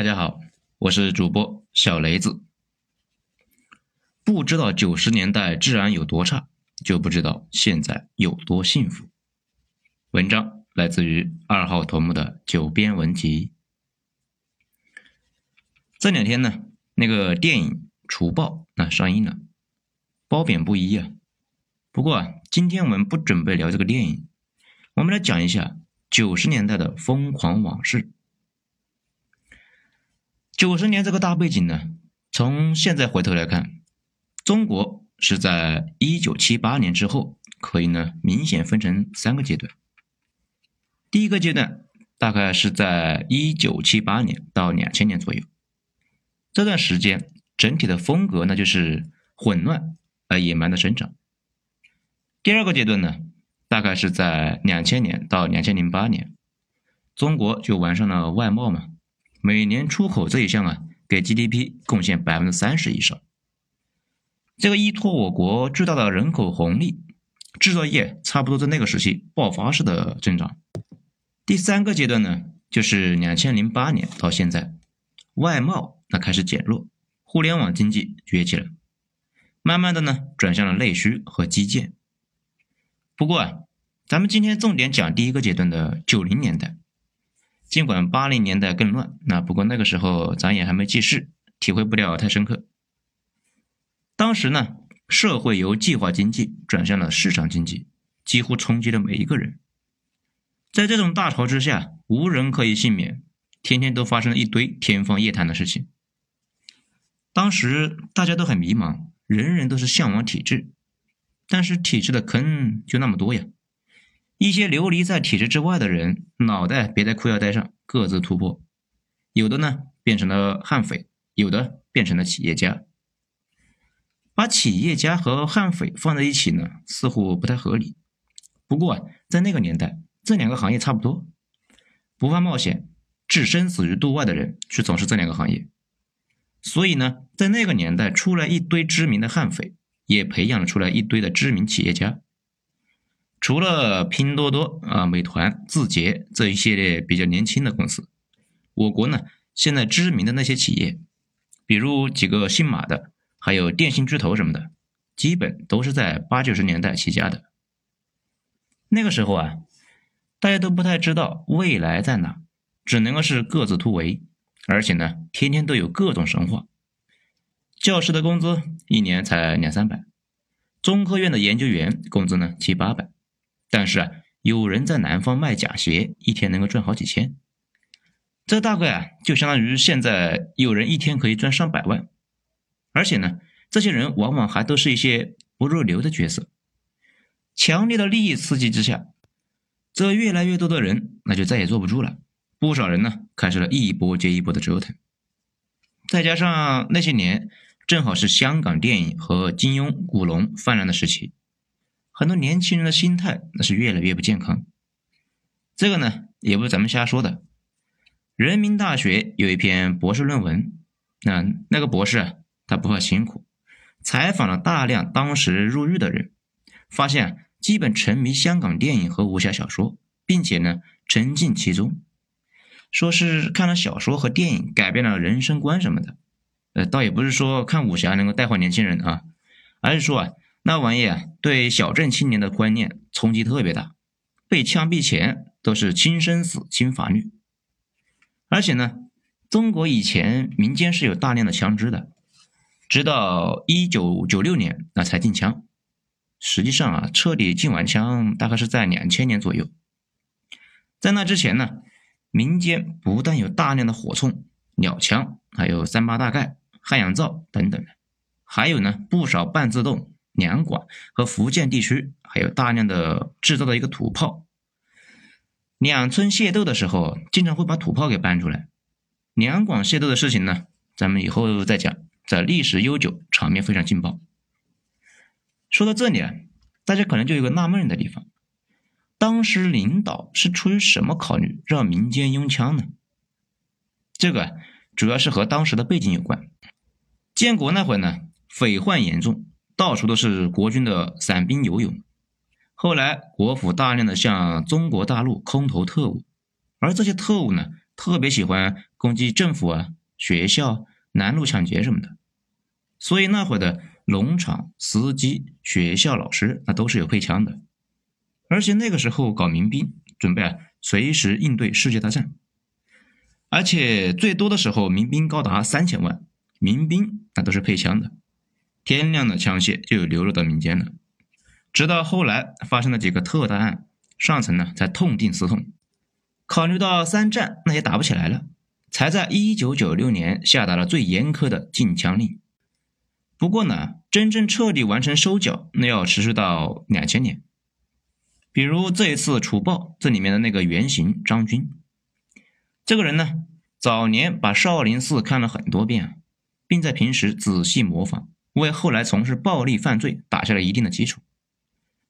大家好，我是主播小雷子。不知道九十年代治安有多差，就不知道现在有多幸福。文章来自于二号头目的九编文集。这两天呢，那个电影《除暴》那上映了，褒贬不一啊。不过啊，今天我们不准备聊这个电影，我们来讲一下九十年代的疯狂往事。九十年这个大背景呢，从现在回头来看，中国是在一九七八年之后，可以呢明显分成三个阶段。第一个阶段大概是在一九七八年到两千年左右，这段时间整体的风格呢就是混乱而野蛮的生长。第二个阶段呢，大概是在两千年到两千零八年，中国就完善了外贸嘛。每年出口这一项啊，给 GDP 贡献百分之三十以上。这个依托我国巨大的人口红利，制造业差不多在那个时期爆发式的增长。第三个阶段呢，就是两千零八年到现在，外贸那开始减弱，互联网经济崛起了，慢慢的呢转向了内需和基建。不过啊，咱们今天重点讲第一个阶段的九零年代。尽管八零年代更乱，那不过那个时候咱也还没记事，体会不了太深刻。当时呢，社会由计划经济转向了市场经济，几乎冲击了每一个人。在这种大潮之下，无人可以幸免，天天都发生了一堆天方夜谭的事情。当时大家都很迷茫，人人都是向往体制，但是体制的坑就那么多呀。一些流离在体制之外的人，脑袋别在裤腰带上，各自突破。有的呢变成了悍匪，有的变成了企业家。把企业家和悍匪放在一起呢，似乎不太合理。不过啊，在那个年代，这两个行业差不多，不怕冒险，置生死于度外的人去从事这两个行业。所以呢，在那个年代，出来一堆知名的悍匪，也培养了出来一堆的知名企业家。除了拼多多啊、美团、字节这一系列比较年轻的公司，我国呢现在知名的那些企业，比如几个姓马的，还有电信巨头什么的，基本都是在八九十年代起家的。那个时候啊，大家都不太知道未来在哪，只能够是各自突围，而且呢，天天都有各种神话。教师的工资一年才两三百，中科院的研究员工资呢七八百。但是啊，有人在南方卖假鞋，一天能够赚好几千，这大概啊就相当于现在有人一天可以赚上百万。而且呢，这些人往往还都是一些不入流的角色。强烈的利益刺激之下，这越来越多的人那就再也坐不住了。不少人呢开始了一波接一波的折腾。再加上那些年正好是香港电影和金庸、古龙泛滥的时期。很多年轻人的心态那是越来越不健康，这个呢也不是咱们瞎说的。人民大学有一篇博士论文，那那个博士啊，他不怕辛苦，采访了大量当时入狱的人，发现基本沉迷香港电影和武侠小说，并且呢沉浸其中，说是看了小说和电影改变了人生观什么的。呃，倒也不是说看武侠能够带坏年轻人啊，而是说啊。那玩意啊，对小镇青年的观念冲击特别大，被枪毙前都是轻生死、轻法律。而且呢，中国以前民间是有大量的枪支的，直到一九九六年那才禁枪。实际上啊，彻底禁完枪大概是在两千年左右。在那之前呢，民间不但有大量的火铳、鸟枪，还有三八大盖、汉阳造等等，还有呢不少半自动。两广和福建地区还有大量的制造的一个土炮，两村械斗的时候，经常会把土炮给搬出来。两广械斗的事情呢，咱们以后再讲，在历史悠久，场面非常劲爆。说到这里啊，大家可能就有个纳闷的地方：当时领导是出于什么考虑让民间拥枪呢？这个主要是和当时的背景有关。建国那会呢，匪患严重。到处都是国军的散兵游勇，后来国府大量的向中国大陆空投特务，而这些特务呢，特别喜欢攻击政府啊、学校、南路抢劫什么的。所以那会儿的农场司机、学校老师那都是有配枪的，而且那个时候搞民兵，准备啊随时应对世界大战，而且最多的时候民兵高达三千万，民兵那都是配枪的，天亮的枪械就流入到民间了。直到后来发生了几个特大案，上层呢才痛定思痛，考虑到三战那也打不起来了，才在一九九六年下达了最严苛的禁枪令。不过呢，真正彻底完成收缴，那要持续到两千年。比如这一次除暴，这里面的那个原型张军，这个人呢，早年把少林寺看了很多遍，并在平时仔细模仿，为后来从事暴力犯罪打下了一定的基础，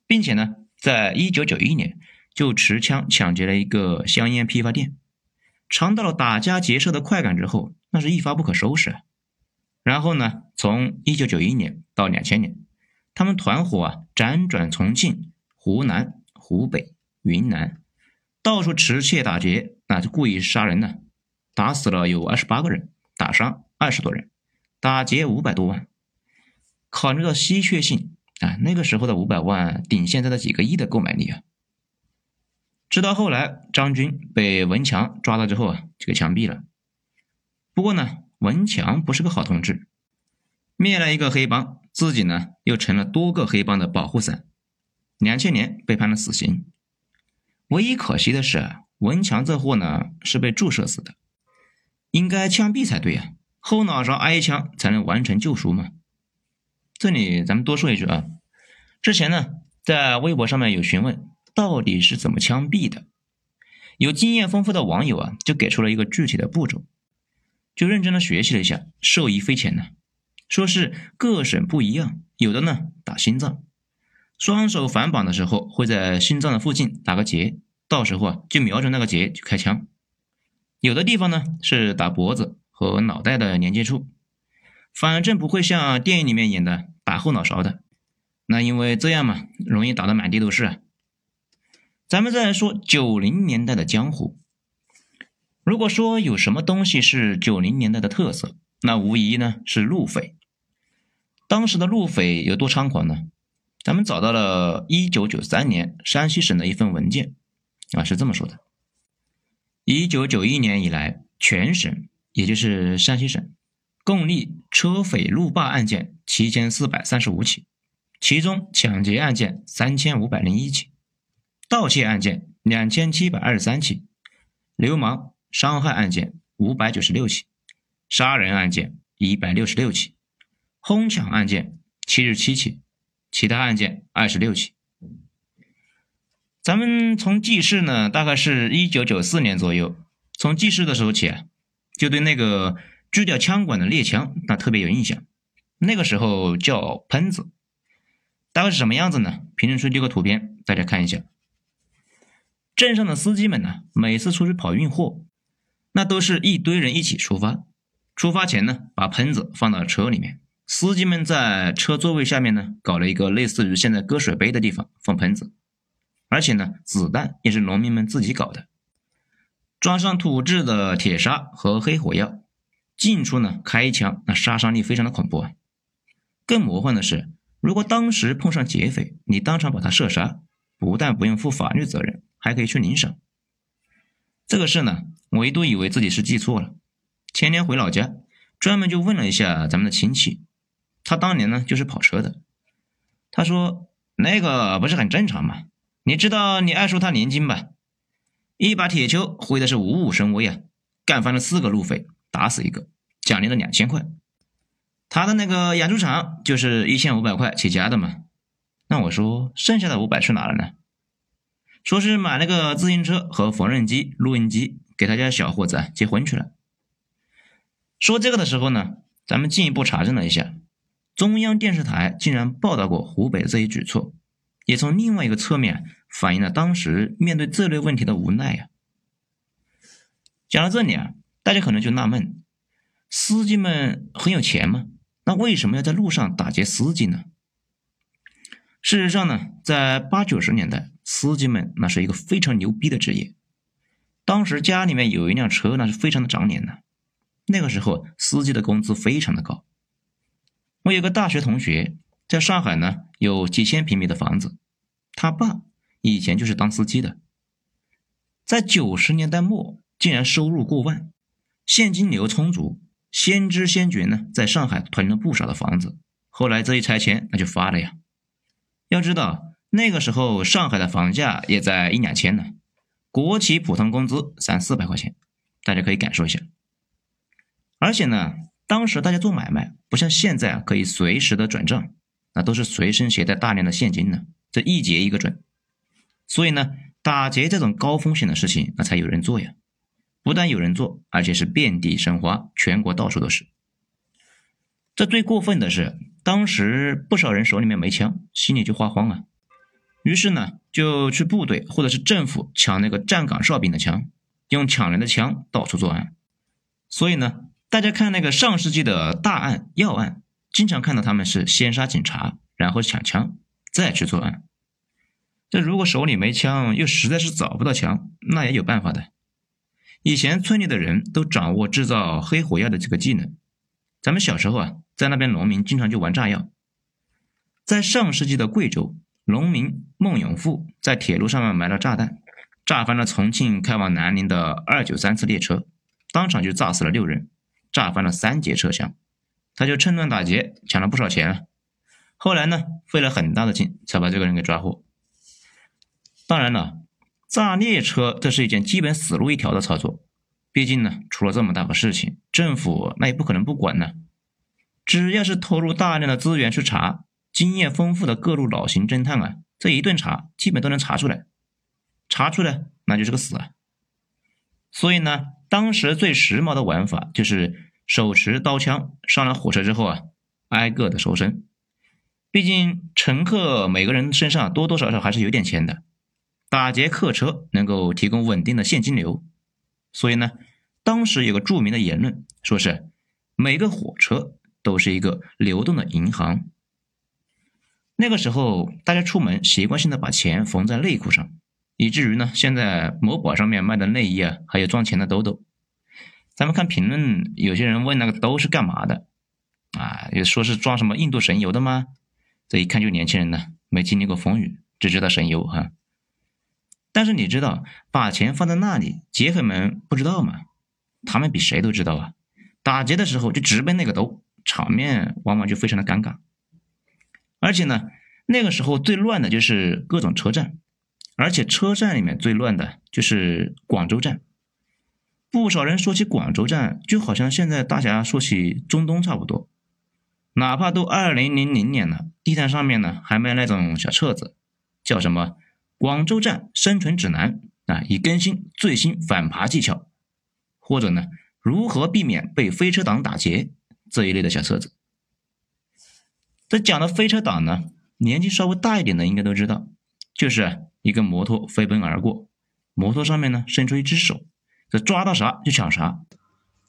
并且呢，在一九九一年就持枪抢劫了一个香烟批发店，尝到了打家劫舍的快感之后，那是一发不可收拾。然后呢，从一九九一年到两千年，他们团伙啊辗转重庆、湖南、湖北、云南，到处持械打劫，那就故意杀人呢，打死了有二十八个人，打伤二十多人，打劫五百多万。考虑到稀缺性啊，那个时候的五百万顶现在的几个亿的购买力啊。直到后来张军被文强抓到之后啊，就给枪毙了。不过呢。文强不是个好同志，灭了一个黑帮，自己呢又成了多个黑帮的保护伞。两千年被判了死刑。唯一可惜的是，文强这货呢是被注射死的，应该枪毙才对啊，后脑勺挨一枪才能完成救赎嘛。这里咱们多说一句啊，之前呢在微博上面有询问到底是怎么枪毙的，有经验丰富的网友啊就给出了一个具体的步骤。就认真的学习了一下，受益匪浅呢。说是各省不一样，有的呢打心脏，双手反绑的时候会在心脏的附近打个结，到时候啊就瞄准那个结就开枪。有的地方呢是打脖子和脑袋的连接处，反正不会像电影里面演的打后脑勺的。那因为这样嘛，容易打得满地都是。咱们再来说九零年代的江湖。如果说有什么东西是九零年代的特色，那无疑呢是路匪。当时的路匪有多猖狂呢？咱们找到了一九九三年山西省的一份文件，啊是这么说的：一九九一年以来，全省也就是山西省，共立车匪路霸案件七千四百三十五起，其中抢劫案件三千五百零一起，盗窃案件两千七百二十三起，流氓。伤害案件五百九十六起，杀人案件一百六十六起，哄抢案件七十七起，其他案件二十六起。咱们从记事呢，大概是一九九四年左右，从记事的时候起啊，就对那个锯掉枪管的猎枪那特别有印象。那个时候叫喷子，大概是什么样子呢？评论区丢个图片，大家看一下。镇上的司机们呢，每次出去跑运货。那都是一堆人一起出发，出发前呢，把喷子放到车里面，司机们在车座位下面呢，搞了一个类似于现在搁水杯的地方放喷子，而且呢，子弹也是农民们自己搞的，装上土制的铁砂和黑火药，进出呢开枪，那杀伤力非常的恐怖啊。更魔幻的是，如果当时碰上劫匪，你当场把他射杀，不但不用负法律责任，还可以去领赏。这个事呢。我一度以为自己是记错了。前年回老家，专门就问了一下咱们的亲戚，他当年呢就是跑车的。他说：“那个不是很正常吗？你知道你二叔他年轻吧？一把铁锹挥的是五五生威啊，干翻了四个路匪，打死一个，奖励了两千块。他的那个养猪场就是一千五百块起家的嘛。那我说剩下的五百去哪了呢？说是买了个自行车和缝纫机、录音机。”给他家小伙子结婚去了。说这个的时候呢，咱们进一步查证了一下，中央电视台竟然报道过湖北这一举措，也从另外一个侧面反映了当时面对这类问题的无奈呀。讲到这里啊，大家可能就纳闷：司机们很有钱吗？那为什么要在路上打劫司机呢？事实上呢，在八九十年代，司机们那是一个非常牛逼的职业。当时家里面有一辆车，那是非常的长脸的。那个时候司机的工资非常的高。我有个大学同学在上海呢，有几千平米的房子，他爸以前就是当司机的，在九十年代末竟然收入过万，现金流充足，先知先觉呢，在上海囤了不少的房子。后来这一拆迁那就发了呀。要知道那个时候上海的房价也在一两千呢。国企普通工资三四百块钱，大家可以感受一下。而且呢，当时大家做买卖不像现在啊，可以随时的转账，那都是随身携带大量的现金呢，这一结一个准。所以呢，打劫这种高风险的事情，那才有人做呀。不但有人做，而且是遍地生花，全国到处都是。这最过分的是，当时不少人手里面没枪，心里就发慌啊。于是呢，就去部队或者是政府抢那个站岗哨兵的枪，用抢人的枪到处作案。所以呢，大家看那个上世纪的大案要案，经常看到他们是先杀警察，然后抢枪，再去作案。这如果手里没枪，又实在是找不到枪，那也有办法的。以前村里的人都掌握制造黑火药的这个技能。咱们小时候啊，在那边农民经常就玩炸药。在上世纪的贵州。农民孟永富在铁路上面埋了炸弹，炸翻了重庆开往南宁的二九三次列车，当场就炸死了六人，炸翻了三节车厢。他就趁乱打劫，抢了不少钱。后来呢，费了很大的劲才把这个人给抓获。当然了，炸列车这是一件基本死路一条的操作，毕竟呢，出了这么大个事情，政府那也不可能不管呢。只要是投入大量的资源去查。经验丰富的各路老型侦探啊，这一顿查，基本都能查出来。查出来，那就是个死啊。所以呢，当时最时髦的玩法就是手持刀枪上了火车之后啊，挨个的搜身。毕竟乘客每个人身上多多少少还是有点钱的，打劫客车能够提供稳定的现金流。所以呢，当时有个著名的言论，说是每个火车都是一个流动的银行。那个时候，大家出门习惯性的把钱缝在内裤上，以至于呢，现在某宝上面卖的内衣啊，还有装钱的兜兜。咱们看评论，有些人问那个兜是干嘛的啊？也说是装什么印度神油的吗？这一看就年轻人呢，没经历过风雨，只知道神油哈。但是你知道，把钱放在那里，劫匪们不知道吗？他们比谁都知道啊！打劫的时候就直奔那个兜，场面往往就非常的尴尬。而且呢，那个时候最乱的就是各种车站，而且车站里面最乱的就是广州站。不少人说起广州站，就好像现在大家说起中东差不多。哪怕都二零零零年了，地毯上面呢还卖那种小册子，叫什么《广州站生存指南》啊，已更新最新反扒技巧，或者呢如何避免被飞车党打劫这一类的小册子。这讲的飞车党呢，年纪稍微大一点的应该都知道，就是一个摩托飞奔而过，摩托上面呢伸出一只手，这抓到啥就抢啥。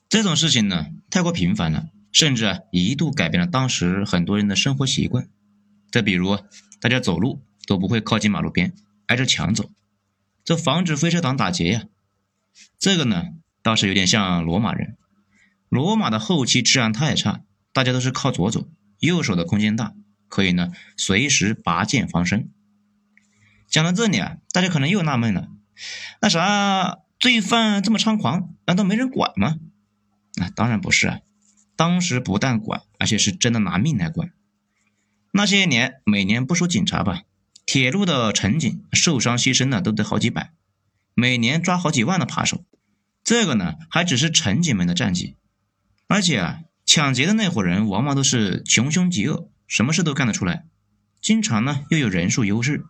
这种事情呢太过频繁了，甚至一度改变了当时很多人的生活习惯。再比如，大家走路都不会靠近马路边，挨着墙走，这防止飞车党打劫呀。这个呢倒是有点像罗马人，罗马的后期治安太差，大家都是靠左走。右手的空间大，可以呢随时拔剑防身。讲到这里啊，大家可能又纳闷了，那啥，罪犯这么猖狂，难道没人管吗？啊，当然不是啊，当时不但管，而且是真的拿命来管。那些年，每年不说警察吧，铁路的乘警受伤牺牲的都得好几百，每年抓好几万的扒手。这个呢，还只是乘警们的战绩，而且啊。抢劫的那伙人往往都是穷凶极恶，什么事都干得出来，经常呢又有人数优势。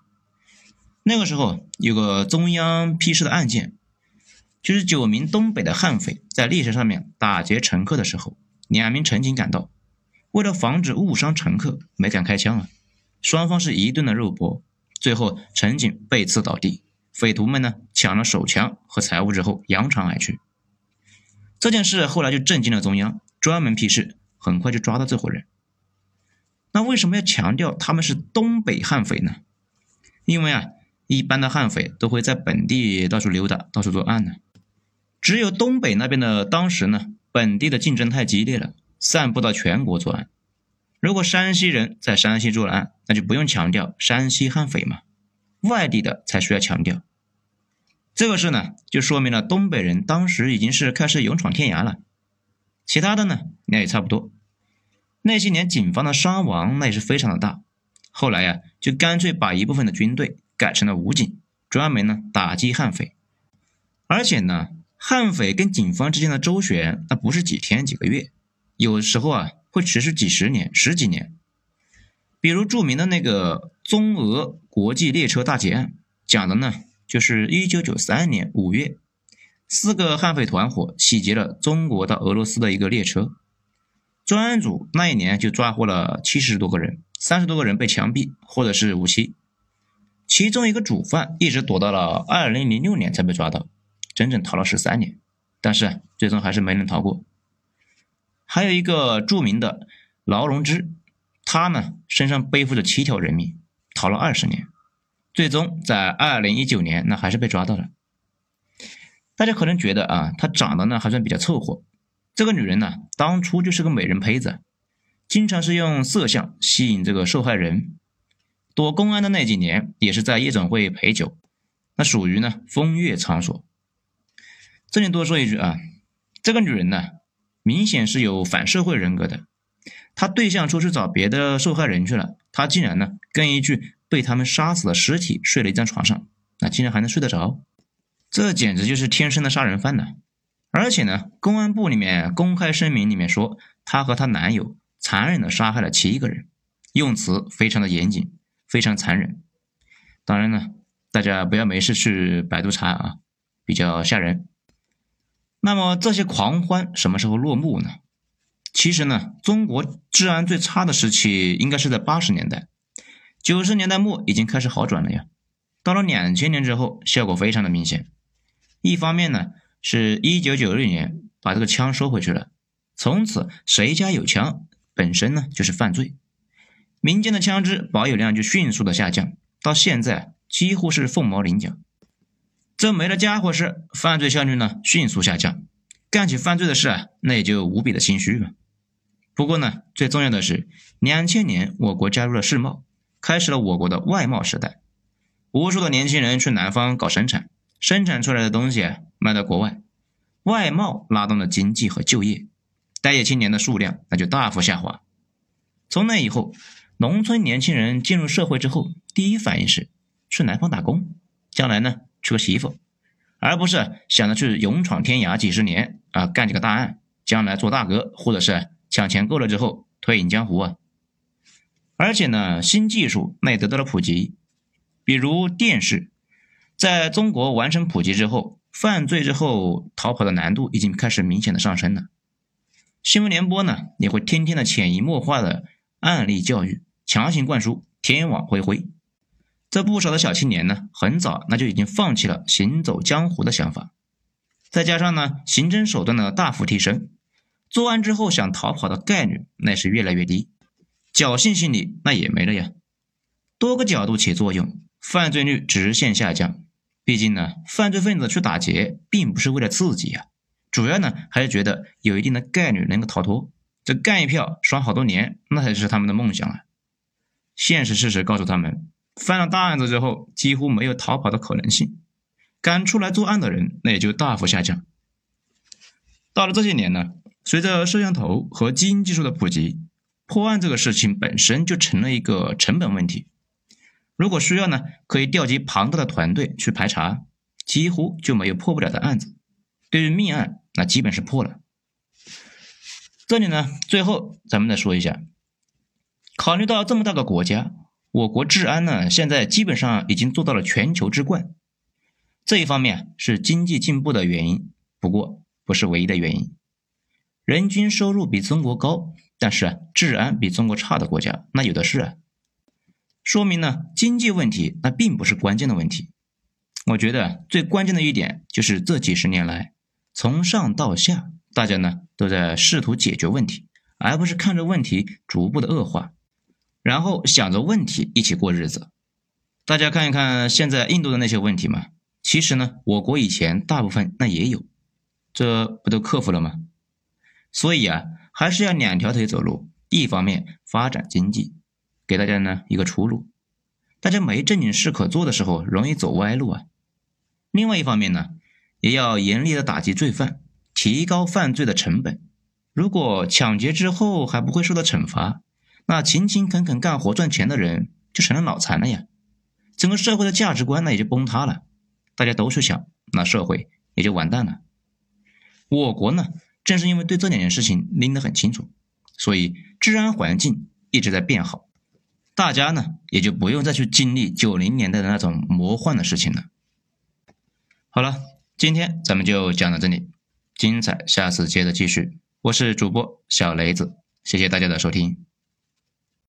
那个时候有个中央批示的案件，就是九名东北的悍匪在列车上面打劫乘客的时候，两名乘警赶到，为了防止误伤乘客，没敢开枪啊，双方是一顿的肉搏，最后乘警被刺倒地，匪徒们呢抢了手枪和财物之后扬长而去。这件事后来就震惊了中央。专门批示，很快就抓到这伙人。那为什么要强调他们是东北悍匪呢？因为啊，一般的悍匪都会在本地到处溜达，到处作案呢。只有东北那边的当时呢，本地的竞争太激烈了，散布到全国作案。如果山西人在山西作案，那就不用强调山西悍匪嘛，外地的才需要强调。这个事呢，就说明了东北人当时已经是开始勇闯天涯了。其他的呢，那也差不多。那些年警方的伤亡那也是非常的大，后来呀，就干脆把一部分的军队改成了武警，专门呢打击悍匪。而且呢，悍匪跟警方之间的周旋，那不是几天几个月，有时候啊会持续几十年、十几年。比如著名的那个中俄国际列车大劫案，讲的呢。就是一九九三年五月，四个悍匪团伙洗劫了中国到俄罗斯的一个列车，专案组那一年就抓获了七十多个人，三十多个人被枪毙或者是无期，其中一个主犯一直躲到了二零零六年才被抓到，整整逃了十三年，但是最终还是没能逃过。还有一个著名的劳荣枝，他呢身上背负着七条人命，逃了二十年。最终在二零一九年，那还是被抓到了。大家可能觉得啊，她长得呢还算比较凑合。这个女人呢，当初就是个美人胚子，经常是用色相吸引这个受害人。躲公安的那几年，也是在夜总会陪酒，那属于呢风月场所。这里多说一句啊，这个女人呢，明显是有反社会人格的。她对象出去找别的受害人去了，她竟然呢跟一具。被他们杀死的尸体睡了一张床上，那竟然还能睡得着，这简直就是天生的杀人犯呢！而且呢，公安部里面公开声明里面说，她和她男友残忍的杀害了七个人，用词非常的严谨，非常残忍。当然呢，大家不要没事去百度查啊，比较吓人。那么这些狂欢什么时候落幕呢？其实呢，中国治安最差的时期应该是在八十年代。九十年代末已经开始好转了呀，到了两千年之后，效果非常的明显。一方面呢，是一九九六年把这个枪收回去了，从此谁家有枪本身呢就是犯罪，民间的枪支保有量就迅速的下降，到现在几乎是凤毛麟角。这没了家伙事，犯罪效率呢迅速下降，干起犯罪的事啊，那也就无比的心虚了。不过呢，最重要的是，两千年我国加入了世贸。开始了我国的外贸时代，无数的年轻人去南方搞生产，生产出来的东西啊卖到国外，外贸拉动了经济和就业，待业青年的数量那就大幅下滑。从那以后，农村年轻人进入社会之后，第一反应是去南方打工，将来呢娶个媳妇，而不是想着去勇闯天涯几十年啊，干几个大案，将来做大哥，或者是抢钱够了之后退隐江湖啊。而且呢，新技术那也得到了普及，比如电视，在中国完成普及之后，犯罪之后逃跑的难度已经开始明显的上升了。新闻联播呢，也会天天的潜移默化的案例教育，强行灌输天网恢恢。这不少的小青年呢，很早那就已经放弃了行走江湖的想法。再加上呢，刑侦手段的大幅提升，作案之后想逃跑的概率那是越来越低。侥幸心理那也没了呀，多个角度起作用，犯罪率直线下降。毕竟呢，犯罪分子去打劫并不是为了刺激呀，主要呢还是觉得有一定的概率能够逃脱，这干一票爽好多年，那才是他们的梦想啊。现实事实告诉他们，犯了大案子之后几乎没有逃跑的可能性，敢出来作案的人那也就大幅下降。到了这些年呢，随着摄像头和基因技术的普及。破案这个事情本身就成了一个成本问题。如果需要呢，可以调集庞大的团队去排查，几乎就没有破不了的案子。对于命案，那基本是破了。这里呢，最后咱们再说一下，考虑到这么大个国家，我国治安呢，现在基本上已经做到了全球之冠。这一方面是经济进步的原因，不过不是唯一的原因。人均收入比中国高。但是啊，治安比中国差的国家那有的是啊，说明呢，经济问题那并不是关键的问题。我觉得最关键的一点就是这几十年来，从上到下，大家呢都在试图解决问题，而不是看着问题逐步的恶化，然后想着问题一起过日子。大家看一看现在印度的那些问题嘛，其实呢，我国以前大部分那也有，这不都克服了吗？所以啊，还是要两条腿走路。一方面发展经济，给大家呢一个出路。大家没正经事可做的时候，容易走歪路啊。另外一方面呢，也要严厉的打击罪犯，提高犯罪的成本。如果抢劫之后还不会受到惩罚，那勤勤恳恳干活赚钱的人就成了脑残了呀。整个社会的价值观呢也就崩塌了。大家都去抢，那社会也就完蛋了。我国呢，正是因为对这两件事情拎得很清楚。所以，治安环境一直在变好，大家呢也就不用再去经历九零年代的那种魔幻的事情了。好了，今天咱们就讲到这里，精彩下次接着继续。我是主播小雷子，谢谢大家的收听。